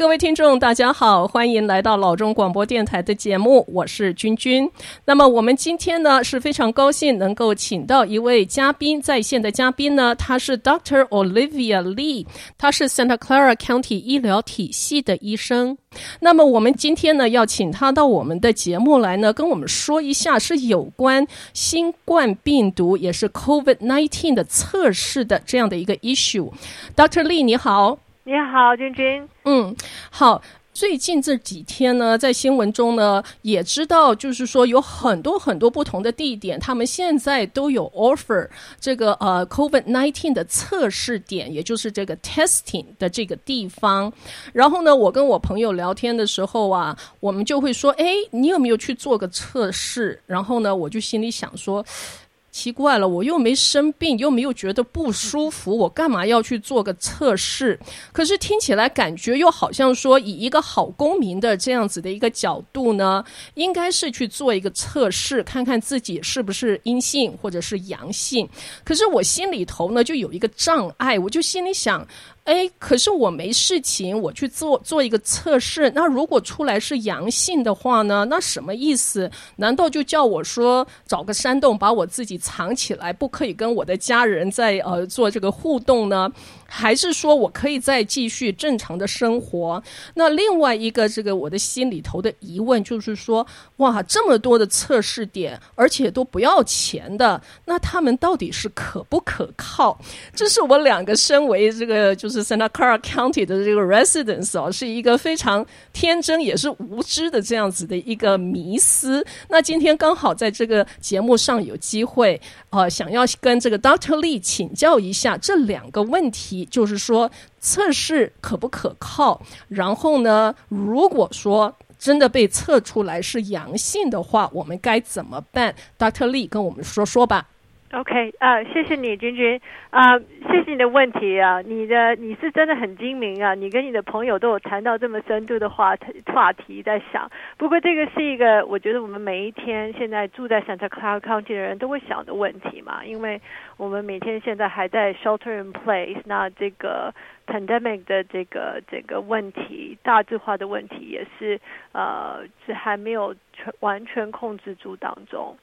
各位听众，大家好，欢迎来到老中广播电台的节目，我是君君。那么我们今天呢是非常高兴能够请到一位嘉宾，在线的嘉宾呢，他是 Dr. Olivia Lee，他是 Santa Clara County 医疗体系的医生。那么我们今天呢要请他到我们的节目来呢，跟我们说一下是有关新冠病毒，也是 COVID-19 的测试的这样的一个 issue。Dr. Lee，你好。你好，君君。嗯，好。最近这几天呢，在新闻中呢，也知道，就是说有很多很多不同的地点，他们现在都有 offer 这个呃 COVID-19 的测试点，也就是这个 testing 的这个地方。然后呢，我跟我朋友聊天的时候啊，我们就会说，哎，你有没有去做个测试？然后呢，我就心里想说。奇怪了，我又没生病，又没有觉得不舒服，我干嘛要去做个测试？可是听起来感觉又好像说，以一个好公民的这样子的一个角度呢，应该是去做一个测试，看看自己是不是阴性或者是阳性。可是我心里头呢，就有一个障碍，我就心里想。哎，可是我没事情，我去做做一个测试。那如果出来是阳性的话呢？那什么意思？难道就叫我说找个山洞把我自己藏起来，不可以跟我的家人在呃做这个互动呢？还是说我可以再继续正常的生活？那另外一个这个我的心里头的疑问就是说，哇，这么多的测试点，而且都不要钱的，那他们到底是可不可靠？这是我两个身为这个就是 Santa Clara County 的这个 residents 哦，是一个非常天真也是无知的这样子的一个迷思。那今天刚好在这个节目上有机会，呃，想要跟这个 Doctor Lee 请教一下这两个问题。就是说测试可不可靠？然后呢，如果说真的被测出来是阳性的话，我们该怎么办？Dr. Lee 跟我们说说吧。OK，啊、谢谢你，君君，啊、谢谢你的问题啊，你的你是真的很精明啊，你跟你的朋友都有谈到这么深度的话话题，在想。不过这个是一个，我觉得我们每一天现在住在 Santa Clara County 的人都会想的问题嘛，因为我们每天现在还在 shelter in place，那这个 pandemic 的这个这个问题，大致化的问题也是呃是还没有全完全控制住当中。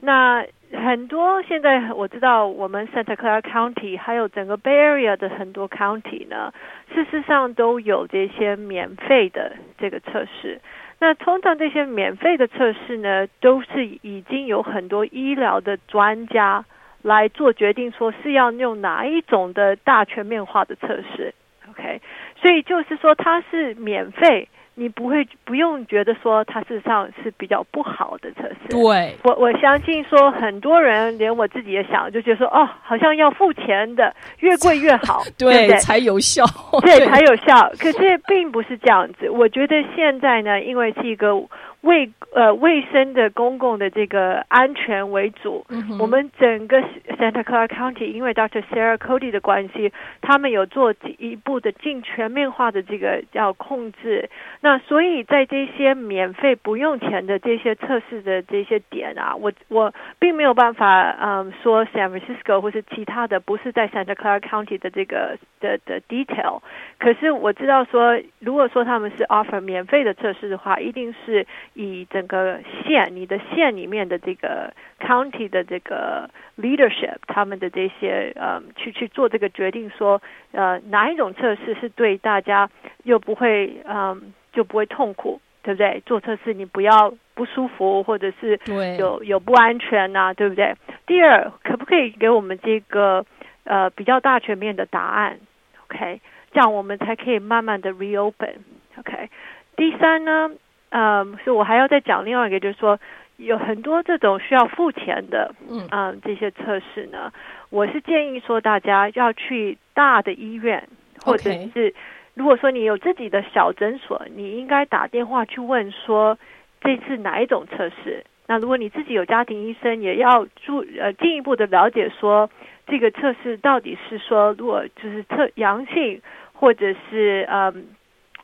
那很多现在我知道，我们 Santa Clara County 还有整个 Bay Area 的很多 county 呢，事实上都有这些免费的这个测试。那通常这些免费的测试呢，都是已经有很多医疗的专家来做决定，说是要用哪一种的大全面化的测试。OK，所以就是说它是免费。你不会不用觉得说它事实上是比较不好的测试。对，我我相信说很多人连我自己也想就觉得说哦，好像要付钱的，越贵越好，对，对对？才有效，对，才有效。可是并不是这样子。我觉得现在呢，因为是一个。为呃卫生的公共的这个安全为主，嗯、我们整个 Santa Clara County 因为 Dr. Sarah Cody 的关系，他们有做一步的进全面化的这个叫控制。那所以在这些免费不用钱的这些测试的这些点啊，我我并没有办法嗯说 San Francisco 或是其他的不是在 Santa Clara County 的这个的的 detail。可是我知道说，如果说他们是 offer 免费的测试的话，一定是。以整个县，你的县里面的这个 county 的这个 leadership，他们的这些呃，去去做这个决定说，说呃哪一种测试是对大家又不会嗯、呃、就不会痛苦，对不对？做测试你不要不舒服，或者是有有不安全呐、啊，对不对？第二，可不可以给我们这个呃比较大全面的答案？OK，这样我们才可以慢慢的 reopen。OK，第三呢？嗯，所以我还要再讲另外一个，就是说有很多这种需要付钱的，嗯，啊这些测试呢，我是建议说大家要去大的医院，或者是如果说你有自己的小诊所，你应该打电话去问说这次哪一种测试。那如果你自己有家庭医生，也要注呃进一步的了解说这个测试到底是说如果就是测阳性，或者是嗯。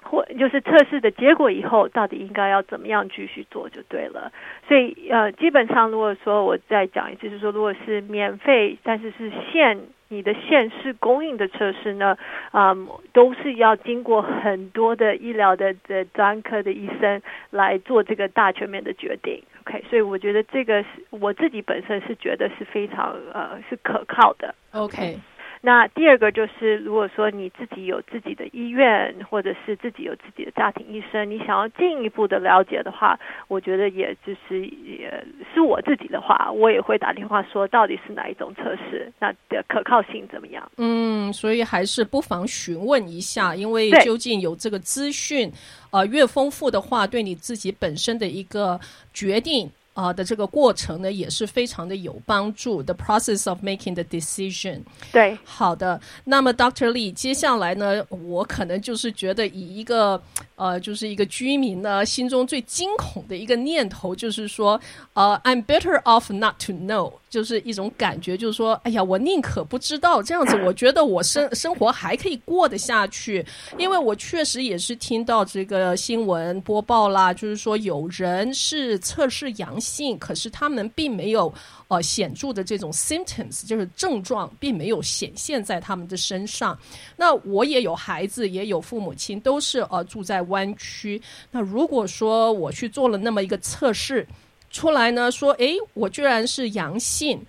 或就是测试的结果以后，到底应该要怎么样继续做就对了。所以呃，基本上如果说我再讲一次，就是说如果是免费，但是是限你的县市供应的测试呢，嗯，都是要经过很多的医疗的的专科的医生来做这个大全面的决定。OK，所以我觉得这个是我自己本身是觉得是非常呃是可靠的。OK。那第二个就是，如果说你自己有自己的医院，或者是自己有自己的家庭医生，你想要进一步的了解的话，我觉得也就是也是我自己的话，我也会打电话说到底是哪一种测试，那的可靠性怎么样？嗯，所以还是不妨询问一下，因为究竟有这个资讯，呃，越丰富的话，对你自己本身的一个决定。啊、呃、的这个过程呢，也是非常的有帮助。The process of making the decision。对，好的。那么，Dr. Lee，接下来呢，我可能就是觉得以一个呃，就是一个居民呢心中最惊恐的一个念头，就是说，呃，I'm better off not to know。就是一种感觉，就是说，哎呀，我宁可不知道，这样子，我觉得我生生活还可以过得下去。因为我确实也是听到这个新闻播报啦，就是说有人是测试阳性，可是他们并没有呃显著的这种 symptoms，就是症状并没有显现在他们的身上。那我也有孩子，也有父母亲，都是呃住在湾区。那如果说我去做了那么一个测试，出来呢，说，诶，我居然是阳性，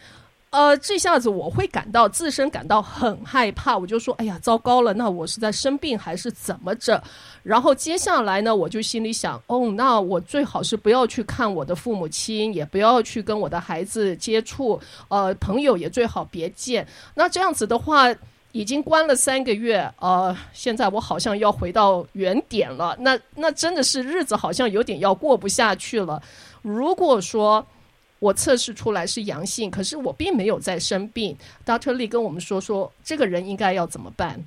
呃，这下子我会感到自身感到很害怕，我就说，哎呀，糟糕了，那我是在生病还是怎么着？然后接下来呢，我就心里想，哦，那我最好是不要去看我的父母亲，也不要去跟我的孩子接触，呃，朋友也最好别见。那这样子的话，已经关了三个月，呃，现在我好像要回到原点了，那那真的是日子好像有点要过不下去了。如果说我测试出来是阳性，可是我并没有在生病，Dr. Lee 跟我们说说，这个人应该要怎么办？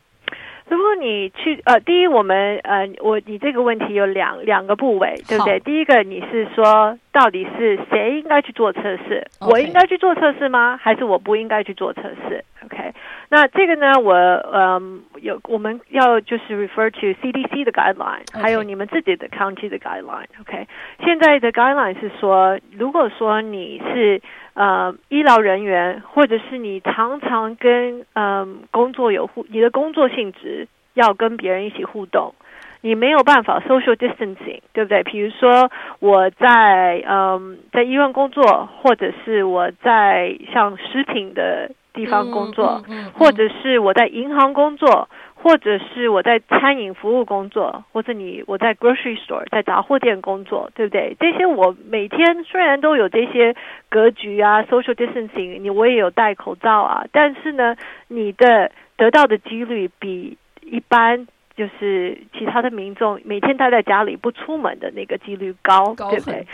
果你去呃，第一，我们呃，我你这个问题有两两个部位，对不对？第一个，你是说到底是谁应该去做测试？Okay. 我应该去做测试吗？还是我不应该去做测试？OK？那这个呢，我呃有我们要就是 refer to CDC 的 guideline，Okay. 还有你们自己的 county 的 guideline。OK？现在的 guideline 是说，如果说你是呃，医疗人员，或者是你常常跟嗯、呃、工作有互，你的工作性质要跟别人一起互动，你没有办法 social distancing，对不对？比如说我在嗯、呃、在医院工作，或者是我在像食品的地方工作，嗯嗯嗯嗯、或者是我在银行工作。或者是我在餐饮服务工作，或者你我在 grocery store 在杂货店工作，对不对？这些我每天虽然都有这些格局啊，social distancing，你我也有戴口罩啊，但是呢，你的得到的几率比一般就是其他的民众每天待在家里不出门的那个几率高，高对不对？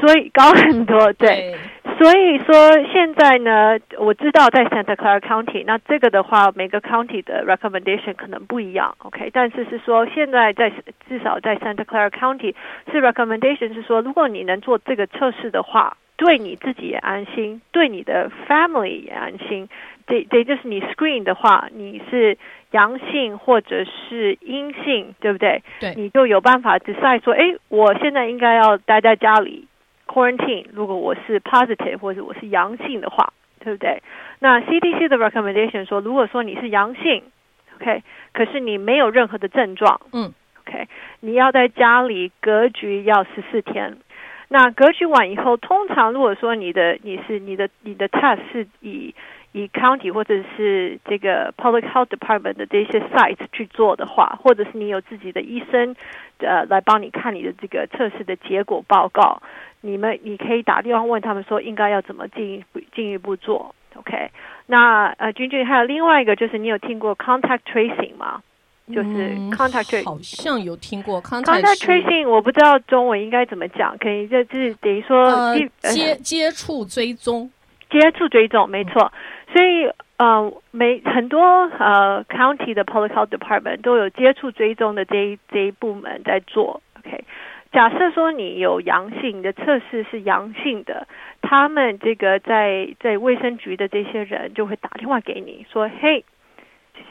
所以高很多，对。对所以说现在呢，我知道在 Santa Clara County，那这个的话，每个 county 的 recommendation 可能不一样，OK？但是是说现在在至少在 Santa Clara County 是 recommendation 是说，如果你能做这个测试的话，对你自己也安心，对你的 family 也安心。这这就是你 screen 的话，你是阳性或者是阴性，对不对？对，你就有办法 decide 说，哎，我现在应该要待在家里。Quarantine，如果我是 positive 或者我是阳性的话，对不对？那 CDC 的 recommendation 说，如果说你是阳性，OK，可是你没有任何的症状，嗯，OK，你要在家里隔离要十四天。那格局完以后，通常如果说你的你是你的你的 test 是以以 county 或者是这个 public health department 的这些 site 去做的话，或者是你有自己的医生呃来帮你看你的这个测试的结果报告。你们，你可以打电话问他们说，应该要怎么进一步进一步做，OK？那呃，君君还有另外一个，就是你有听过 contact tracing 吗？就是 contact tracing，好像有听过 contact tracing，我不知道中文应该怎么讲，可以就是等于说、呃、接接触追踪，接触追踪，没错。所以呃，每很多呃 county 的 public health department 都有接触追踪的这一这一部门在做，OK？假设说你有阳性，你的测试是阳性的，他们这个在在卫生局的这些人就会打电话给你说：“嘿，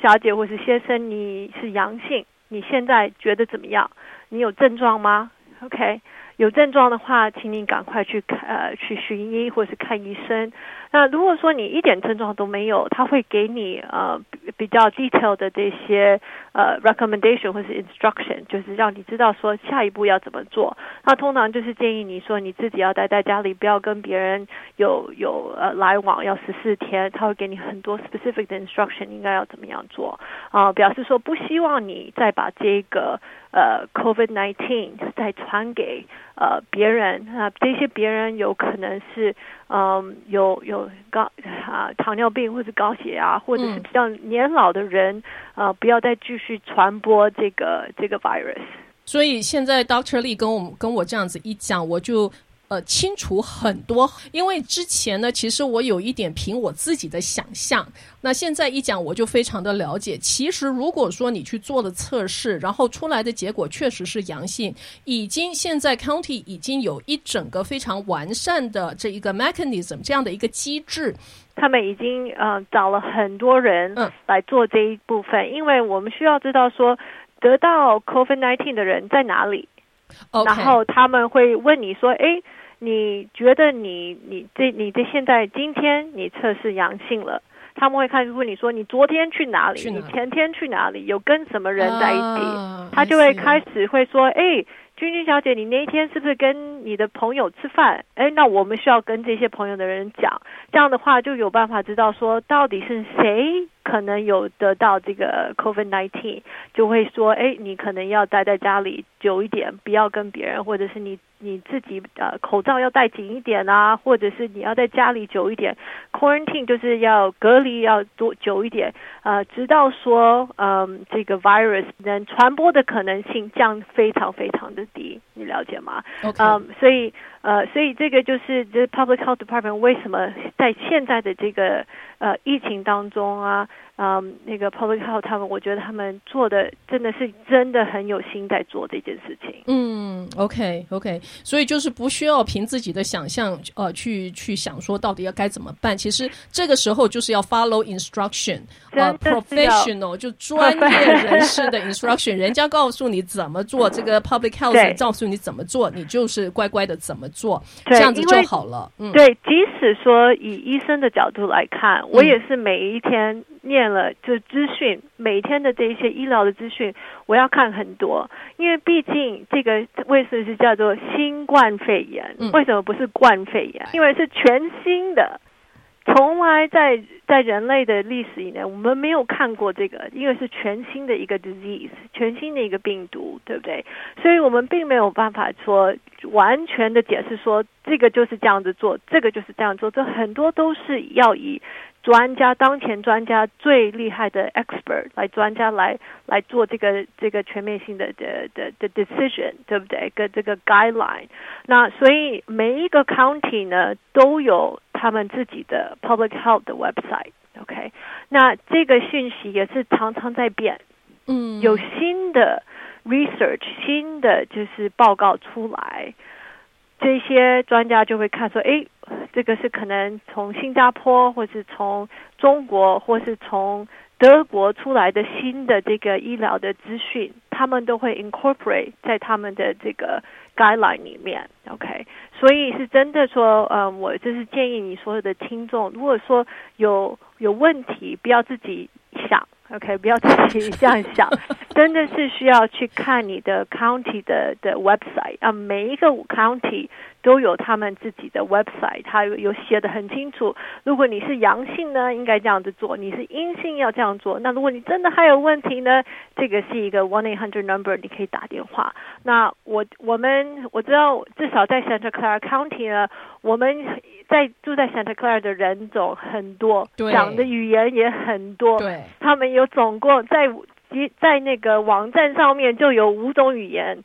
小姐或是先生，你是阳性，你现在觉得怎么样？你有症状吗？OK。有症状的话，请你赶快去看呃去寻医或是看医生。那如果说你一点症状都没有，他会给你呃比较 detail 的这些呃 recommendation 或是 instruction，就是让你知道说下一步要怎么做。那通常就是建议你说你自己要待在家里，不要跟别人有有呃来往，要十四天。他会给你很多 specific 的 instruction，应该要怎么样做啊、表示说不希望你再把这个呃 COVID-19 再传给。呃，别人啊，这些别人有可能是，嗯、有有高啊糖尿病或者高血压，或者是比较年老的人，啊、嗯呃，不要再继续传播这个这个 virus。所以现在 Dr. Lee 跟我跟我这样子一讲，我就。呃，清楚很多，因为之前呢，其实我有一点凭我自己的想象。那现在一讲，我就非常的了解。其实如果说你去做了测试，然后出来的结果确实是阳性，已经现在 county 已经有一整个非常完善的这一个 mechanism 这样的一个机制，他们已经呃找了很多人来做这一部分，嗯、因为我们需要知道说得到 COVID-19 的人在哪里.然后他们会问你说，哎。你觉得你你这你这现在今天你测试阳性了，他们会开始问你说，你昨天去哪里？哪？你前天去哪里？有跟什么人在一起？啊、他就会开始会说，哎，君君小姐，你那一天是不是跟你的朋友吃饭？哎，那我们需要跟这些朋友的人讲，这样的话就有办法知道说到底是谁。可能有得到这个 COVID-19，就会说，哎，你可能要待在家里久一点，不要跟别人，或者是你你自己呃口罩要戴紧一点啊，或者是你要在家里久一点，quarantine 就是要隔离要多久一点，呃，直到说，嗯，这个 virus 能传播的可能性降非常非常的低，你了解吗.嗯，所以呃，所以这个就是这 Public Health Department 为什么在现在的这个。呃，疫情当中啊，嗯，那个 Public Health 他们，我觉得他们做的真的是真的很有心在做这件事情。嗯，OK OK，所以就是不需要凭自己的想象，呃，去去想说到底要该怎么办。其实这个时候就是要 follow instruction，呃，professional 就专业人士的 instruction，人家告诉你怎么做，这个 Public Health 告诉你怎么做，你就是乖乖的怎么做，这样子就好了。嗯，对，即使说以医生的角度来看。我也是每一天念了就资讯，每天的这一些医疗的资讯，我要看很多，因为毕竟这个为什么是叫做新冠肺炎？为什么不是冠肺炎？因为是全新的，从来在在人类的历史里面，我们没有看过这个，因为是全新的一个 disease，全新的一个病毒，对不对？所以我们并没有办法说完全的解释说这个就是这样子做，这个就是这样做，这很多都是要以。专家，当前专家最厉害的 expert 来专家来来做这个这个全面性的的的的 decision，对不对？跟这个 guideline，那所以每一个 county 呢都有他们自己的 public health 的 website，OK？那这个讯息也是常常在变，嗯，有新的 research，新的就是报告出来。这些专家就会看说，哎，这个是可能从新加坡，或是从中国，或是从德国出来的新的这个医疗的资讯，他们都会 incorporate 在他们的这个 guideline 里面。OK，所以是真的说，嗯，我就是建议你所有的听众，如果说有有问题，不要自己想。OK，不要自己 这样想，真的是需要去看你的 county 的的 website 啊，每一个 county 都有他们自己的 website，他有有写的很清楚。如果你是阳性呢，应该这样子做；你是阴性要这样做。那如果你真的还有问题呢，这个是一个 one eight hundred number，你可以打电话。那我我们我知道，至少在 Santa Clara County 呢，我们。在住在 Santa Clara 的人种很多，讲的语言也很多。对，他们有总共在在那个网站上面就有五种语言：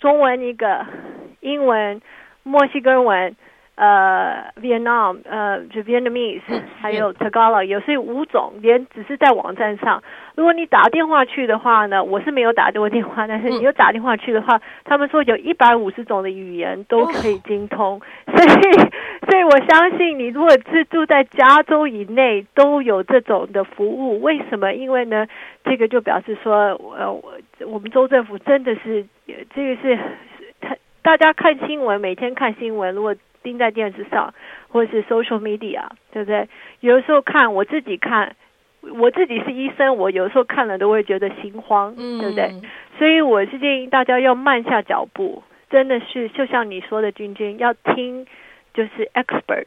中文一个、英文、墨西哥文、呃，Vietnam，呃，就 Vietnamese，还有 Tagalog，有是五种，连只是在网站上，如果你打电话去的话呢，我是没有打过电话，但是你有打电话去的话，他们说有一百五十种的语言都可以精通，所以，所以我相信你如果是住在加州以内，都有这种的服务。为什么？因为呢，这个就表示说，呃，我我们州政府真的是，这个是，他大家看新闻，每天看新闻，如果盯在电视上，或者是 social media，对不对？有的时候看我自己看，我自己是医生，我有时候看了都会觉得心慌，嗯、对不对？所以我是建议大家要慢下脚步，真的是就像你说的，君君要听就是 expert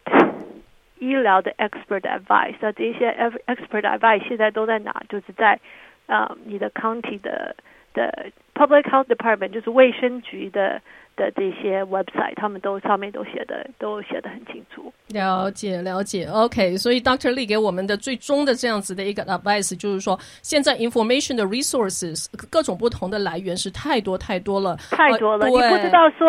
医疗的 expert advice，那这些 expert advice 现在都在哪？就是在啊、呃，你的 county 的的 public health department，就是卫生局的。的这些 website，他们都上面都写的都写的很清楚。了解了解，OK。所以 Dr. Lee 给我们的最终的这样子的一个 advice，就是说，现在 information 的 resources 各种不同的来源是太多太多了，太多了，呃、你不知道说。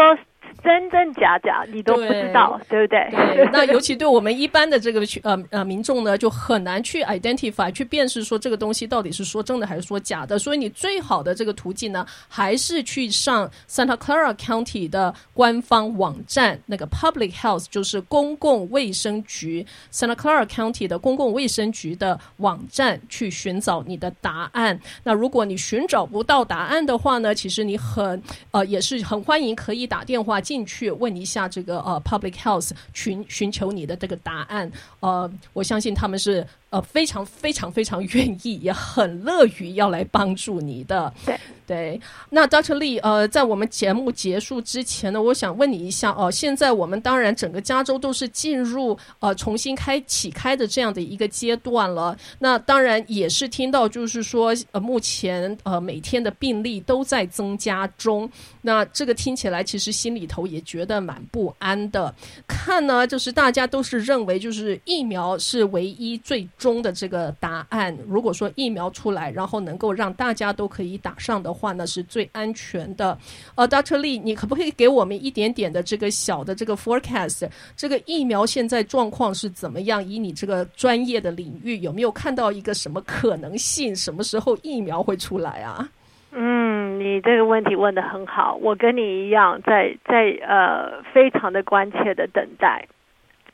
真真假假，你都不知道，对，对不对？对，那尤其对我们一般的这个呃呃民众呢，就很难去 identify 去辨识说这个东西到底是说真的还是说假的。所以你最好的这个途径呢，还是去上 Santa Clara County 的官方网站，那个 Public Health 就是公共卫生局 Santa Clara County 的公共卫生局的网站去寻找你的答案。那如果你寻找不到答案的话呢，其实你很呃也是很欢迎可以打电话。进去问一下这个呃，Public Health 寻寻求你的这个答案，呃，我相信他们是。呃，非常非常非常愿意，也很乐于要来帮助你的。对对，那 Dr. Lee，呃，在我们节目结束之前呢，我想问你一下哦、呃，现在我们当然整个加州都是进入呃重新开启开的这样的一个阶段了。那当然也是听到就是说，呃，目前呃每天的病例都在增加中。那这个听起来其实心里头也觉得蛮不安的。看呢，就是大家都是认为就是疫苗是唯一最。中的这个答案，如果说疫苗出来，然后能够让大家都可以打上的话呢，是最安全的。呃，Dr. Lee，你可不可以给我们一点点的这个小的这个 forecast？这个疫苗现在状况是怎么样？以你这个专业的领域，有没有看到一个什么可能性？什么时候疫苗会出来啊？嗯，你这个问题问得很好，我跟你一样，在在呃非常的关切的等待。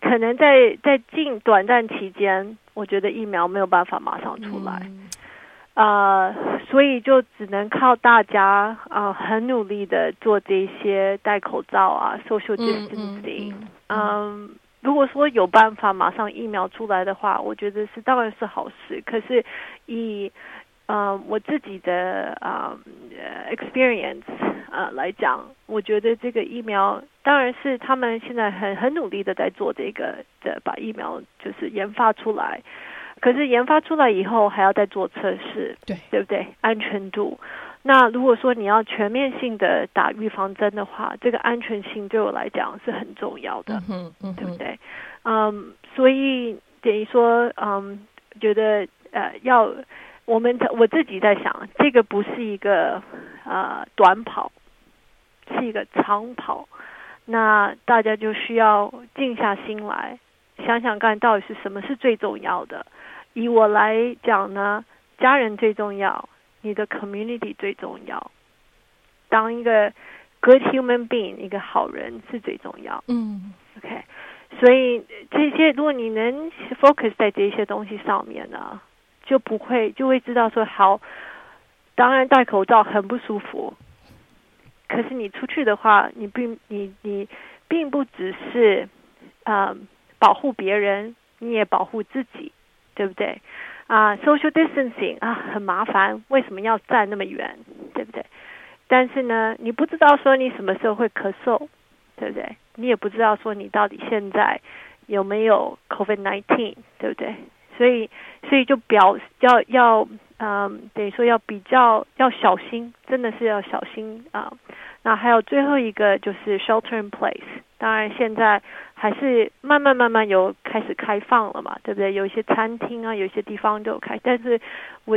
可能在在近短暂期间，我觉得疫苗没有办法马上出来，啊、嗯呃，所以就只能靠大家啊、呃，很努力的做这些戴口罩啊，social distancing。嗯，嗯，嗯，嗯，如果说有办法马上疫苗出来的话，我觉得是当然是好事。可是以呃，我自己的啊、呃、experience 啊、呃、来讲，我觉得这个疫苗当然是他们现在很很努力的在做这个的，把疫苗就是研发出来。可是研发出来以后还要再做测试，对对不对？安全度。那如果说你要全面性的打预防针的话，这个安全性对我来讲是很重要的，嗯嗯，对不对？嗯，所以等于说，嗯，觉得呃要。我们我自己在想，这个不是一个呃短跑，是一个长跑。那大家就需要静下心来，想想看到底是什么是最重要的。以我来讲呢，家人最重要，你的 community 最重要。当一个 good human being，一个好人是最重要。嗯，OK。所以这些，如果你能 focus 在这些东西上面呢，就不会就会知道说好，当然戴口罩很不舒服，可是你出去的话，你并你你并不只是啊、保护别人，你也保护自己，对不对？啊、social distancing 啊很麻烦，为什么要站那么远，对不对？但是呢，你不知道说你什么时候会咳嗽，对不对？你也不知道说你到底现在有没有 COVID nineteen，对不对？所以，所以就表要要，嗯，等于说要比较要小心，真的是要小心啊。那还有最后一个就是 shelter in place，当然现在还是慢慢慢慢有开始开放了嘛，对不对？有一些餐厅啊，有一些地方都有开，但是我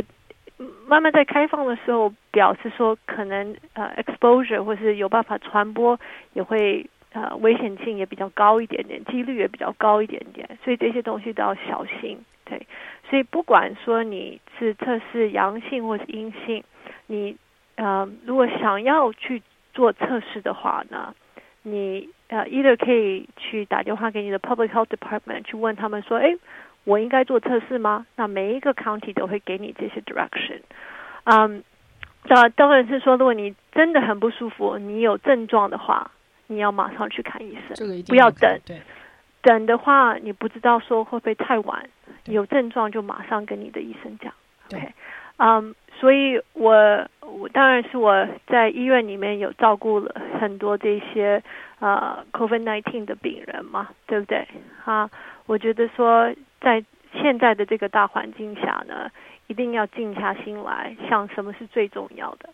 慢慢在开放的时候，表示说可能呃 exposure 或是有办法传播也会呃危险性也比较高一点点，几率也比较高一点点，所以这些东西都要小心。对，所以不管说你是测试阳性或是阴性，你呃如果想要去做测试的话呢，你呃，either 可以去打电话给你的 public health department 去问他们说，哎，我应该做测试吗？那每一个 county 都会给你这些 direction。嗯，当当然是说，如果你真的很不舒服，你有症状的话，你要马上去看医生，不要等。对，等的话，你不知道说会不会太晚，有症状就马上跟你的医生讲。OK，嗯。所以我，我我当然是我在医院里面有照顾了很多这些呃 COVID-19 的病人嘛，对不对？哈，我觉得说在现在的这个大环境下呢，一定要静下心来想什么是最重要的。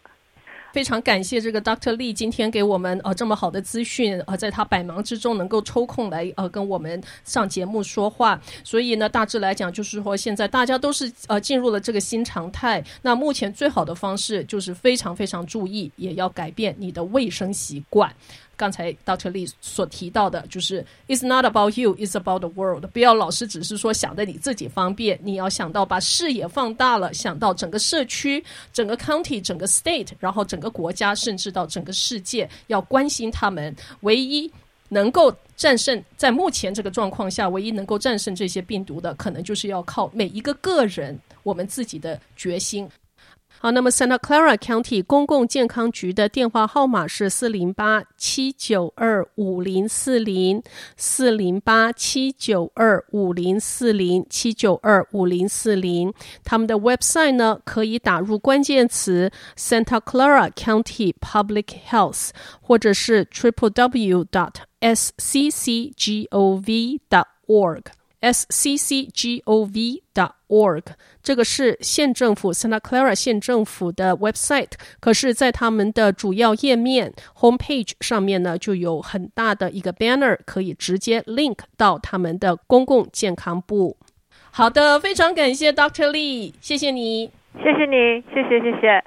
非常感谢这个 Dr. Lee 今天给我们呃这么好的资讯，呃，在他百忙之中能够抽空来呃跟我们上节目说话。所以呢，大致来讲就是说，现在大家都是呃进入了这个新常态。那目前最好的方式就是非常非常注意，也要改变你的卫生习惯。刚才 Dr. Lee 所提到的，就是 It's not about you, it's about the world。不要老是只是说想着你自己方便，你要想到把视野放大了，想到整个社区、整个 county、整个 state，然后整个国家，甚至到整个世界，要关心他们。唯一能够战胜，在目前这个状况下，唯一能够战胜这些病毒的，可能就是要靠每一个个人，我们自己的决心。好，那么 Santa Clara County 公共健康局的电话号码是四零八七九二五零四零四零八七九二五零四零七九二五零四零。他们的 website 呢，可以打入关键词 Santa Clara County Public Health，或者是 triple w dot s c c g o v dot org。sccgov.org，这个是县政府 Santa Clara 县政府的 website，可是，在他们的主要页面 homepage 上面呢，就有很大的一个 banner，可以直接 link 到他们的公共健康部。好的，非常感谢 Dr. Lee，谢谢你，谢谢你，谢谢谢谢。